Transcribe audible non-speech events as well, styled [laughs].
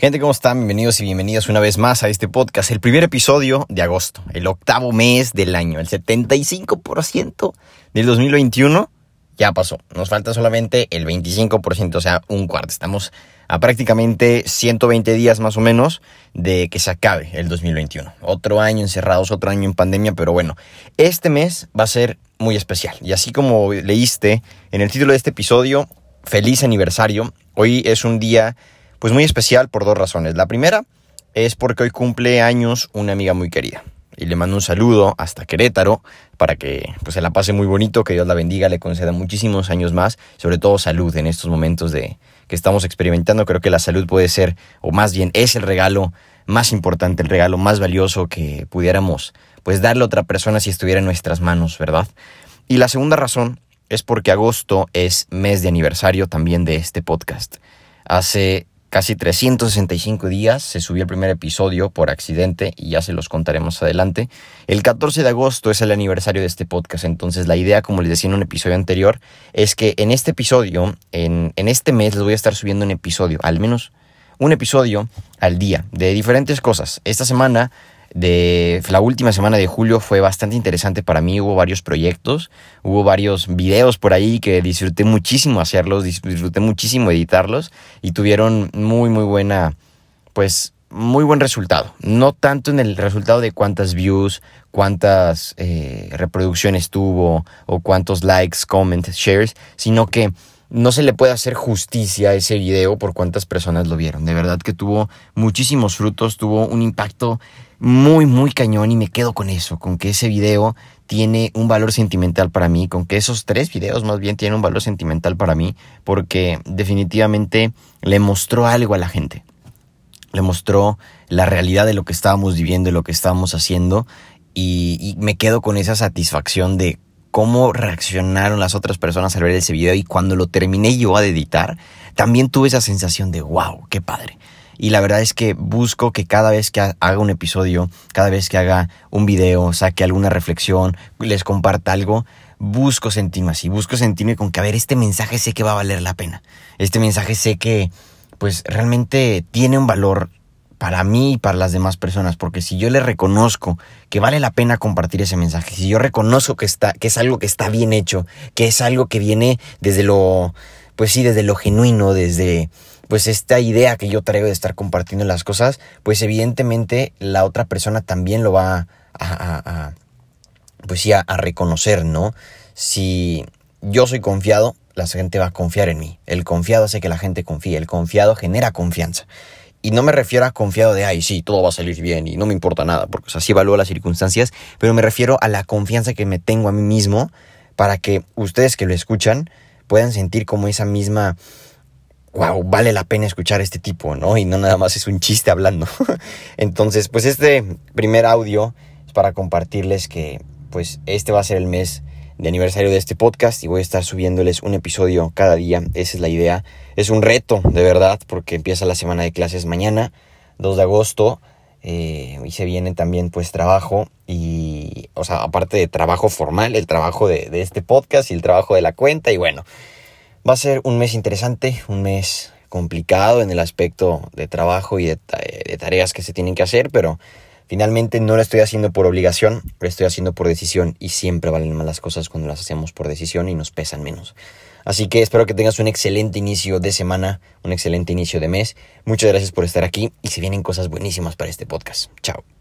Gente, ¿cómo están? Bienvenidos y bienvenidas una vez más a este podcast, el primer episodio de agosto, el octavo mes del año, el 75% del 2021 ya pasó. Nos falta solamente el 25%, o sea, un cuarto. Estamos a prácticamente 120 días más o menos de que se acabe el 2021. Otro año encerrados, otro año en pandemia, pero bueno, este mes va a ser muy especial. Y así como leíste en el título de este episodio, feliz aniversario. Hoy es un día pues muy especial por dos razones. La primera es porque hoy cumple años una amiga muy querida. Y le mando un saludo hasta Querétaro para que pues, se la pase muy bonito, que Dios la bendiga, le conceda muchísimos años más, sobre todo salud en estos momentos de que estamos experimentando. Creo que la salud puede ser, o más bien es el regalo más importante, el regalo más valioso que pudiéramos pues darle a otra persona si estuviera en nuestras manos, ¿verdad? Y la segunda razón es porque agosto es mes de aniversario también de este podcast. Hace casi 365 días se subió el primer episodio por accidente y ya se los contaremos adelante. El 14 de agosto es el aniversario de este podcast, entonces la idea, como les decía en un episodio anterior, es que en este episodio, en, en este mes, les voy a estar subiendo un episodio, al menos un episodio al día, de diferentes cosas. Esta semana de la última semana de julio fue bastante interesante para mí. Hubo varios proyectos, hubo varios videos por ahí que disfruté muchísimo hacerlos, disfruté muchísimo editarlos y tuvieron muy, muy buena, pues, muy buen resultado. No tanto en el resultado de cuántas views, cuántas eh, reproducciones tuvo o cuántos likes, comments, shares, sino que no se le puede hacer justicia a ese video por cuántas personas lo vieron. De verdad que tuvo muchísimos frutos, tuvo un impacto muy, muy cañón y me quedo con eso, con que ese video tiene un valor sentimental para mí, con que esos tres videos más bien tienen un valor sentimental para mí, porque definitivamente le mostró algo a la gente. Le mostró la realidad de lo que estábamos viviendo, de lo que estábamos haciendo, y, y me quedo con esa satisfacción de cómo reaccionaron las otras personas al ver ese video y cuando lo terminé yo a editar, también tuve esa sensación de wow, qué padre. Y la verdad es que busco que cada vez que haga un episodio, cada vez que haga un video, saque alguna reflexión, les comparta algo, busco sentirme así, busco sentirme con que, a ver, este mensaje sé que va a valer la pena. Este mensaje sé que, pues, realmente tiene un valor para mí y para las demás personas, porque si yo le reconozco que vale la pena compartir ese mensaje, si yo reconozco que está que es algo que está bien hecho, que es algo que viene desde lo pues sí, desde lo genuino, desde pues esta idea que yo traigo de estar compartiendo las cosas, pues evidentemente la otra persona también lo va a, pues sí, a, reconocer, ¿no? Si yo soy confiado, la gente va a confiar en mí. El confiado hace que la gente confíe, el confiado genera confianza. Y no me refiero a confiado de, ay, sí, todo va a salir bien y no me importa nada, porque así evalúo las circunstancias, pero me refiero a la confianza que me tengo a mí mismo para que ustedes que lo escuchan puedan sentir como esa misma wow, vale la pena escuchar este tipo, ¿no? Y no nada más es un chiste hablando. [laughs] Entonces, pues este primer audio es para compartirles que pues este va a ser el mes de aniversario de este podcast y voy a estar subiéndoles un episodio cada día. Esa es la idea. Es un reto, de verdad, porque empieza la semana de clases mañana, 2 de agosto. Eh, y se viene también pues trabajo y, o sea, aparte de trabajo formal, el trabajo de este podcast y el trabajo de la cuenta y bueno, Va a ser un mes interesante, un mes complicado en el aspecto de trabajo y de, tareas que se tienen que hacer, pero finalmente no lo estoy haciendo por obligación, lo estoy haciendo por decisión y siempre valen más las cosas cuando las hacemos por decisión y nos pesan menos. Así que espero que tengas un excelente inicio de semana, un excelente inicio de mes. Muchas gracias por estar aquí y se vienen cosas buenísimas para este podcast. Chao.